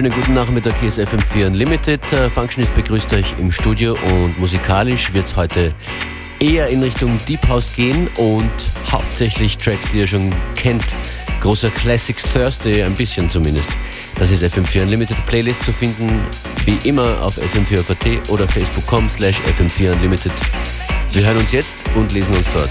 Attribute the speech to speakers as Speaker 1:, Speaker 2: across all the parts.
Speaker 1: Schönen guten Nachmittag, hier ist FM4 Unlimited. Äh, Functionist begrüßt euch im Studio und musikalisch wird es heute eher in Richtung Deep House gehen und hauptsächlich Tracks, die ihr schon kennt. Großer Classics Thursday, ein bisschen zumindest. Das ist FM4 Unlimited Playlist zu finden, wie immer auf fm4.at oder facebook.com slash fm4 Unlimited. Wir hören uns jetzt und lesen uns dort.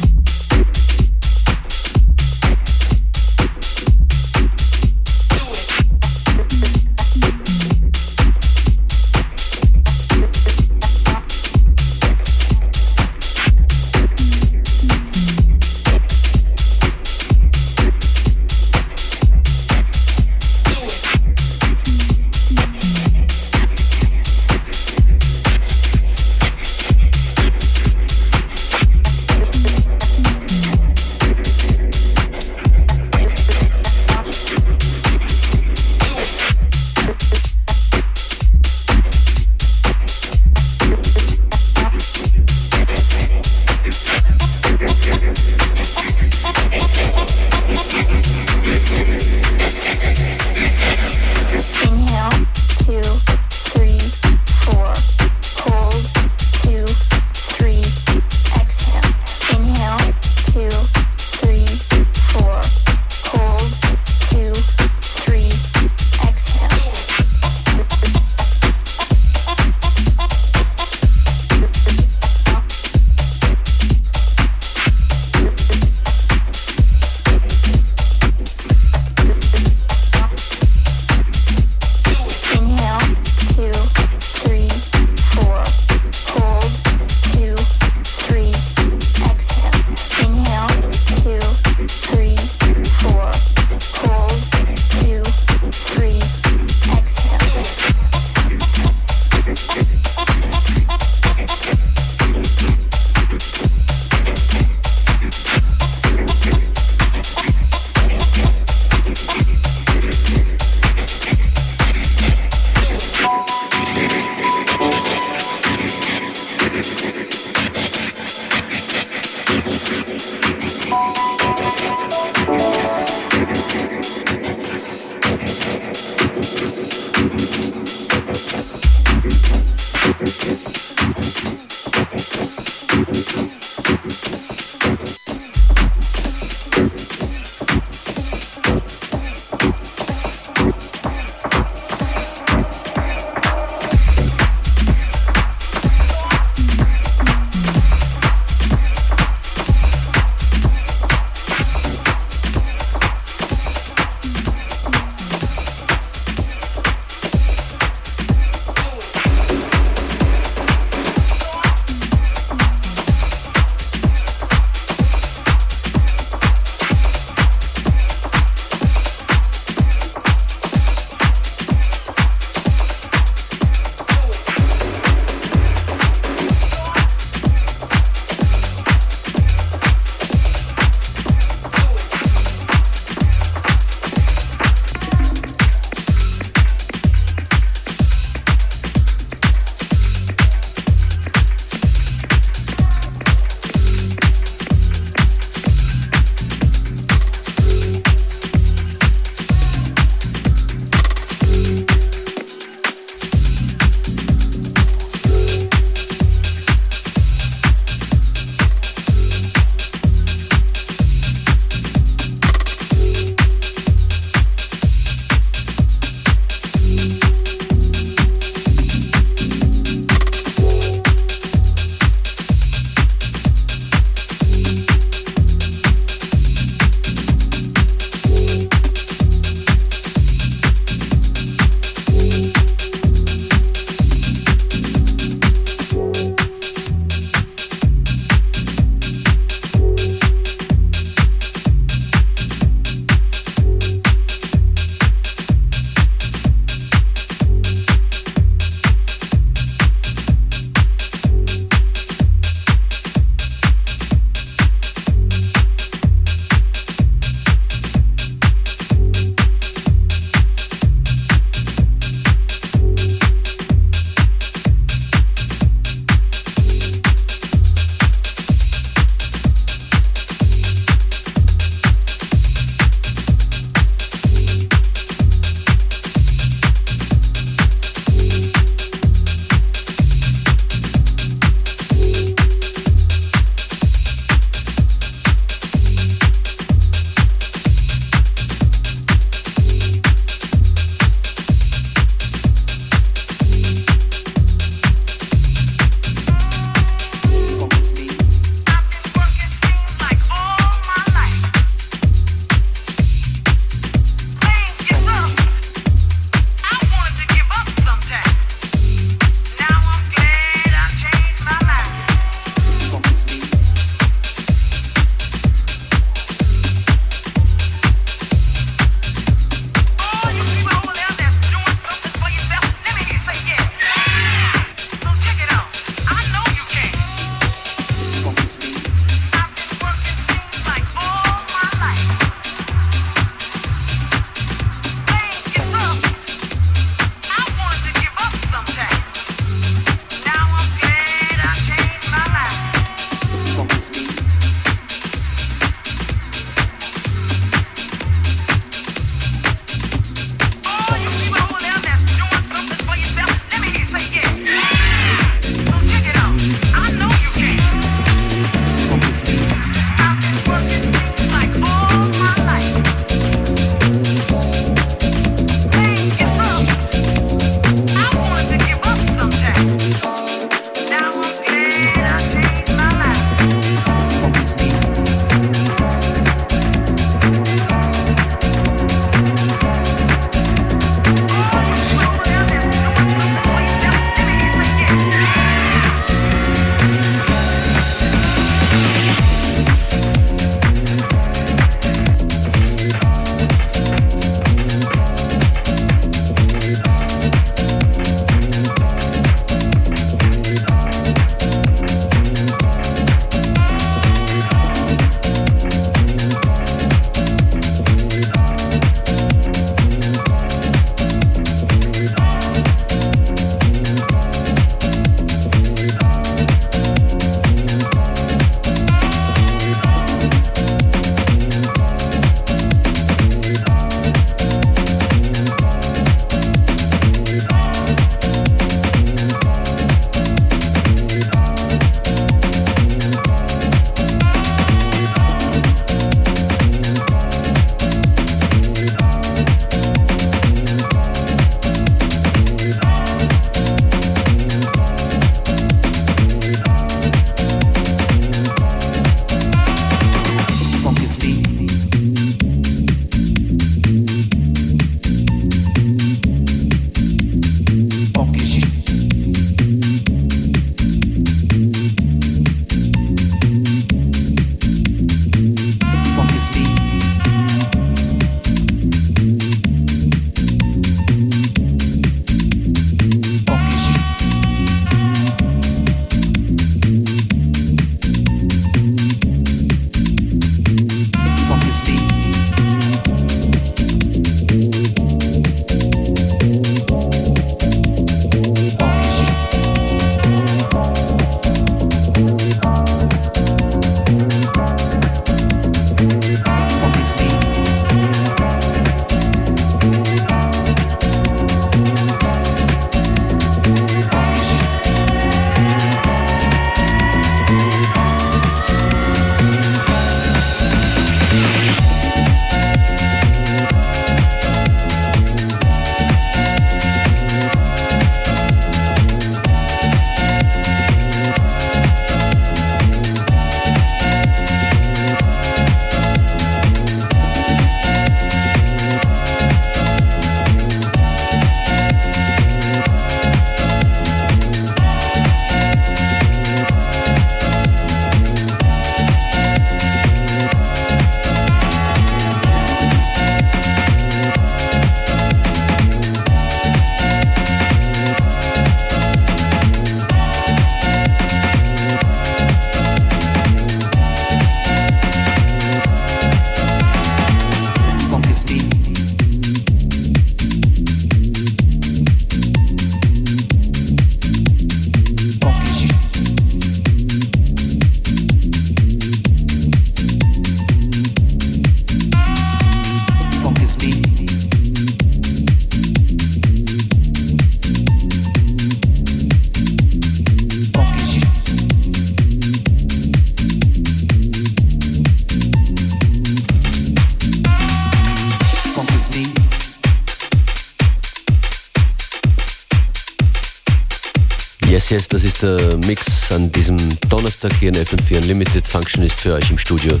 Speaker 1: Yes, das ist der Mix an diesem Donnerstag hier in FM4 Unlimited. Function ist für euch im Studio.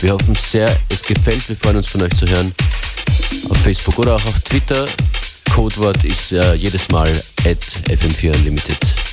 Speaker 1: Wir hoffen sehr, es gefällt. Wir freuen uns von euch zu hören. Auf Facebook oder auch auf Twitter. Codewort ist äh, jedes Mal at FM4 Unlimited.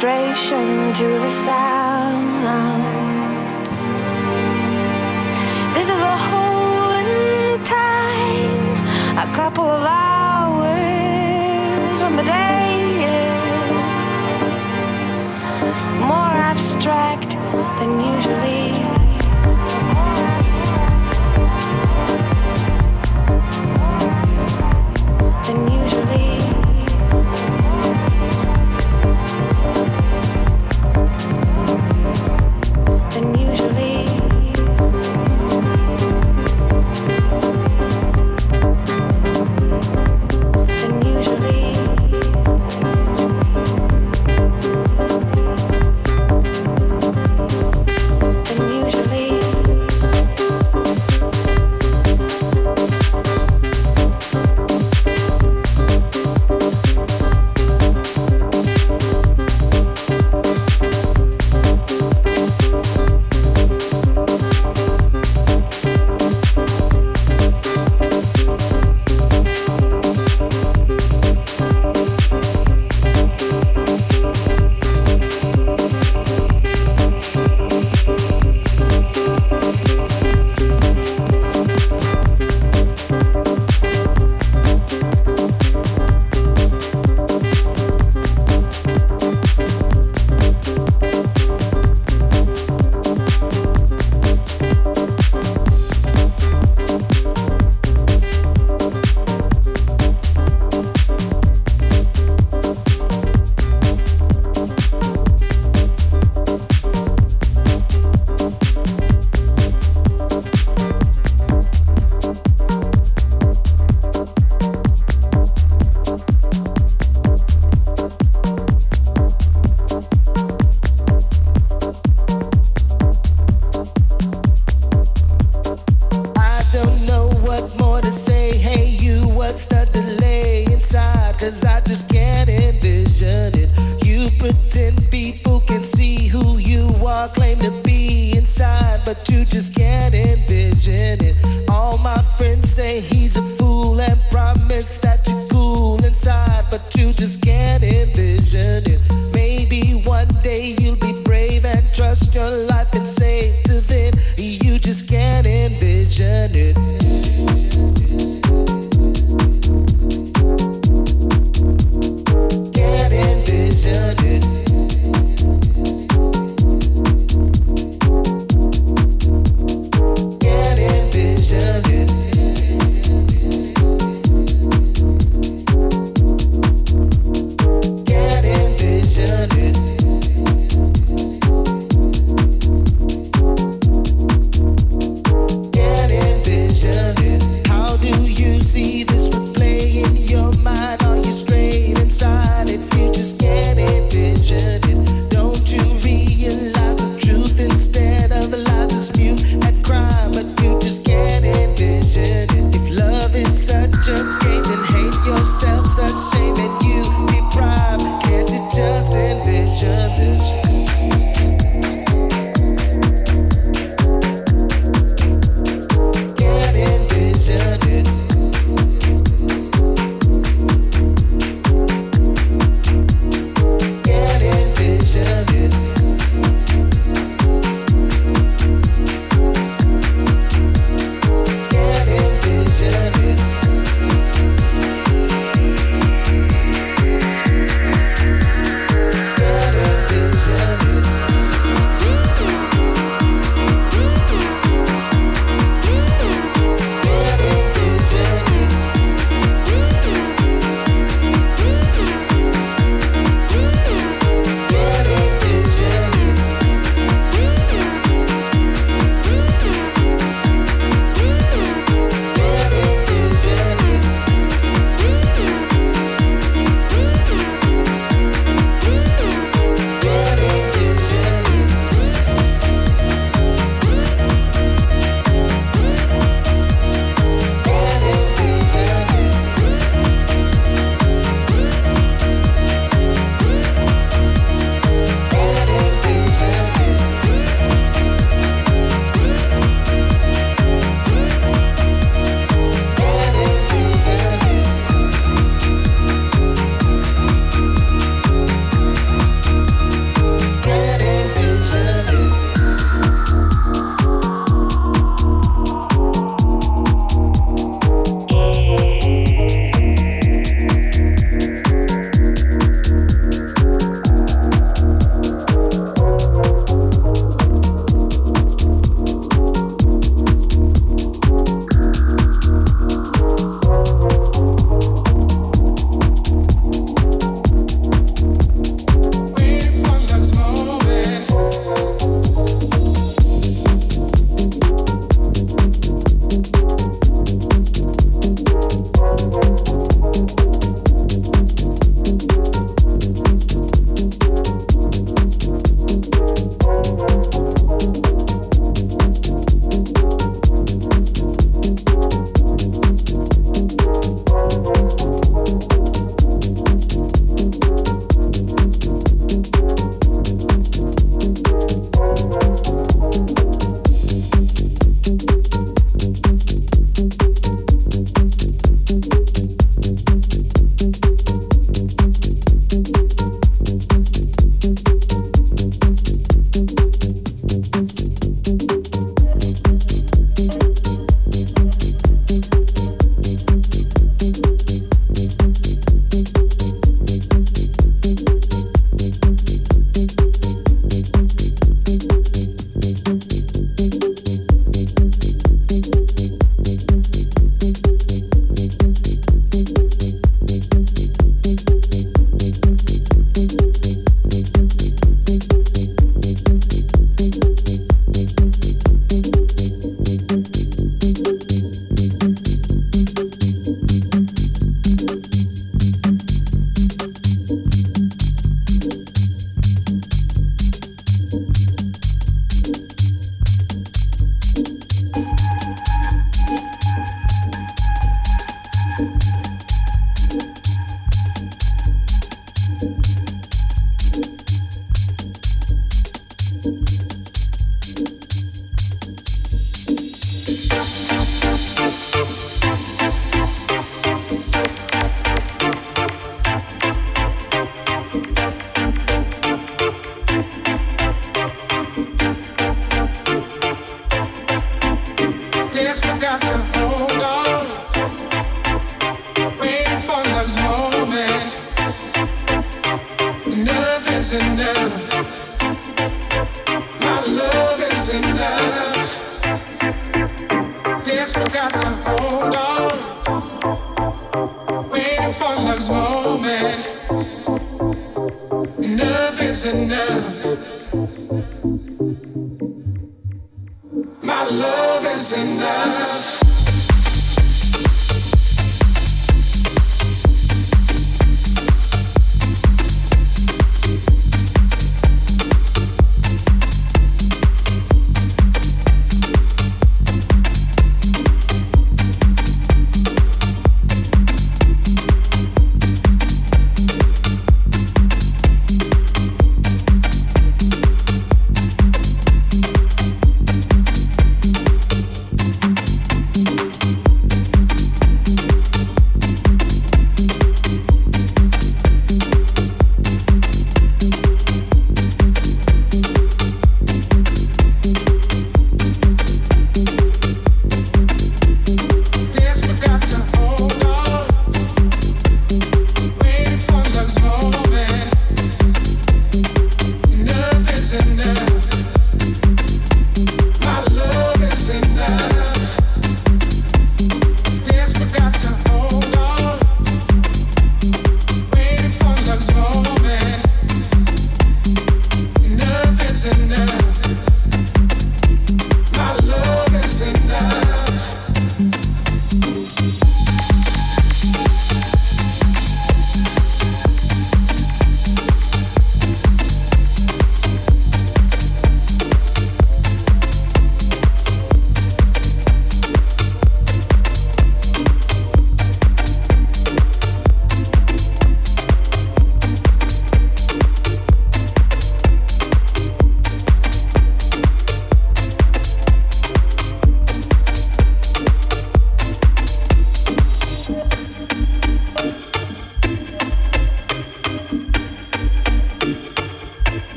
Speaker 2: frustration to the
Speaker 3: side.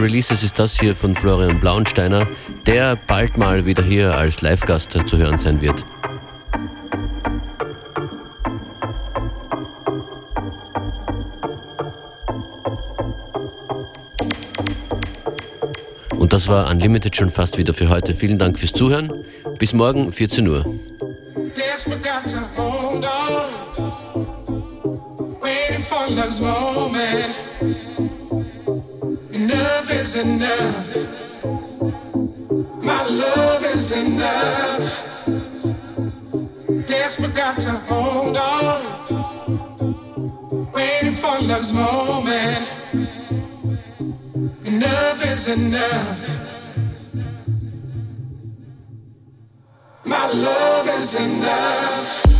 Speaker 3: Releases ist das hier von Florian Blauensteiner, der bald mal wieder hier als Live-Gast zu hören sein wird. Und das war Unlimited schon fast wieder für heute. Vielen Dank fürs Zuhören. Bis morgen, 14 Uhr. Enough is enough. My love is enough. Desperate got to hold on. Waiting for love's moment. Enough is enough. My love is enough.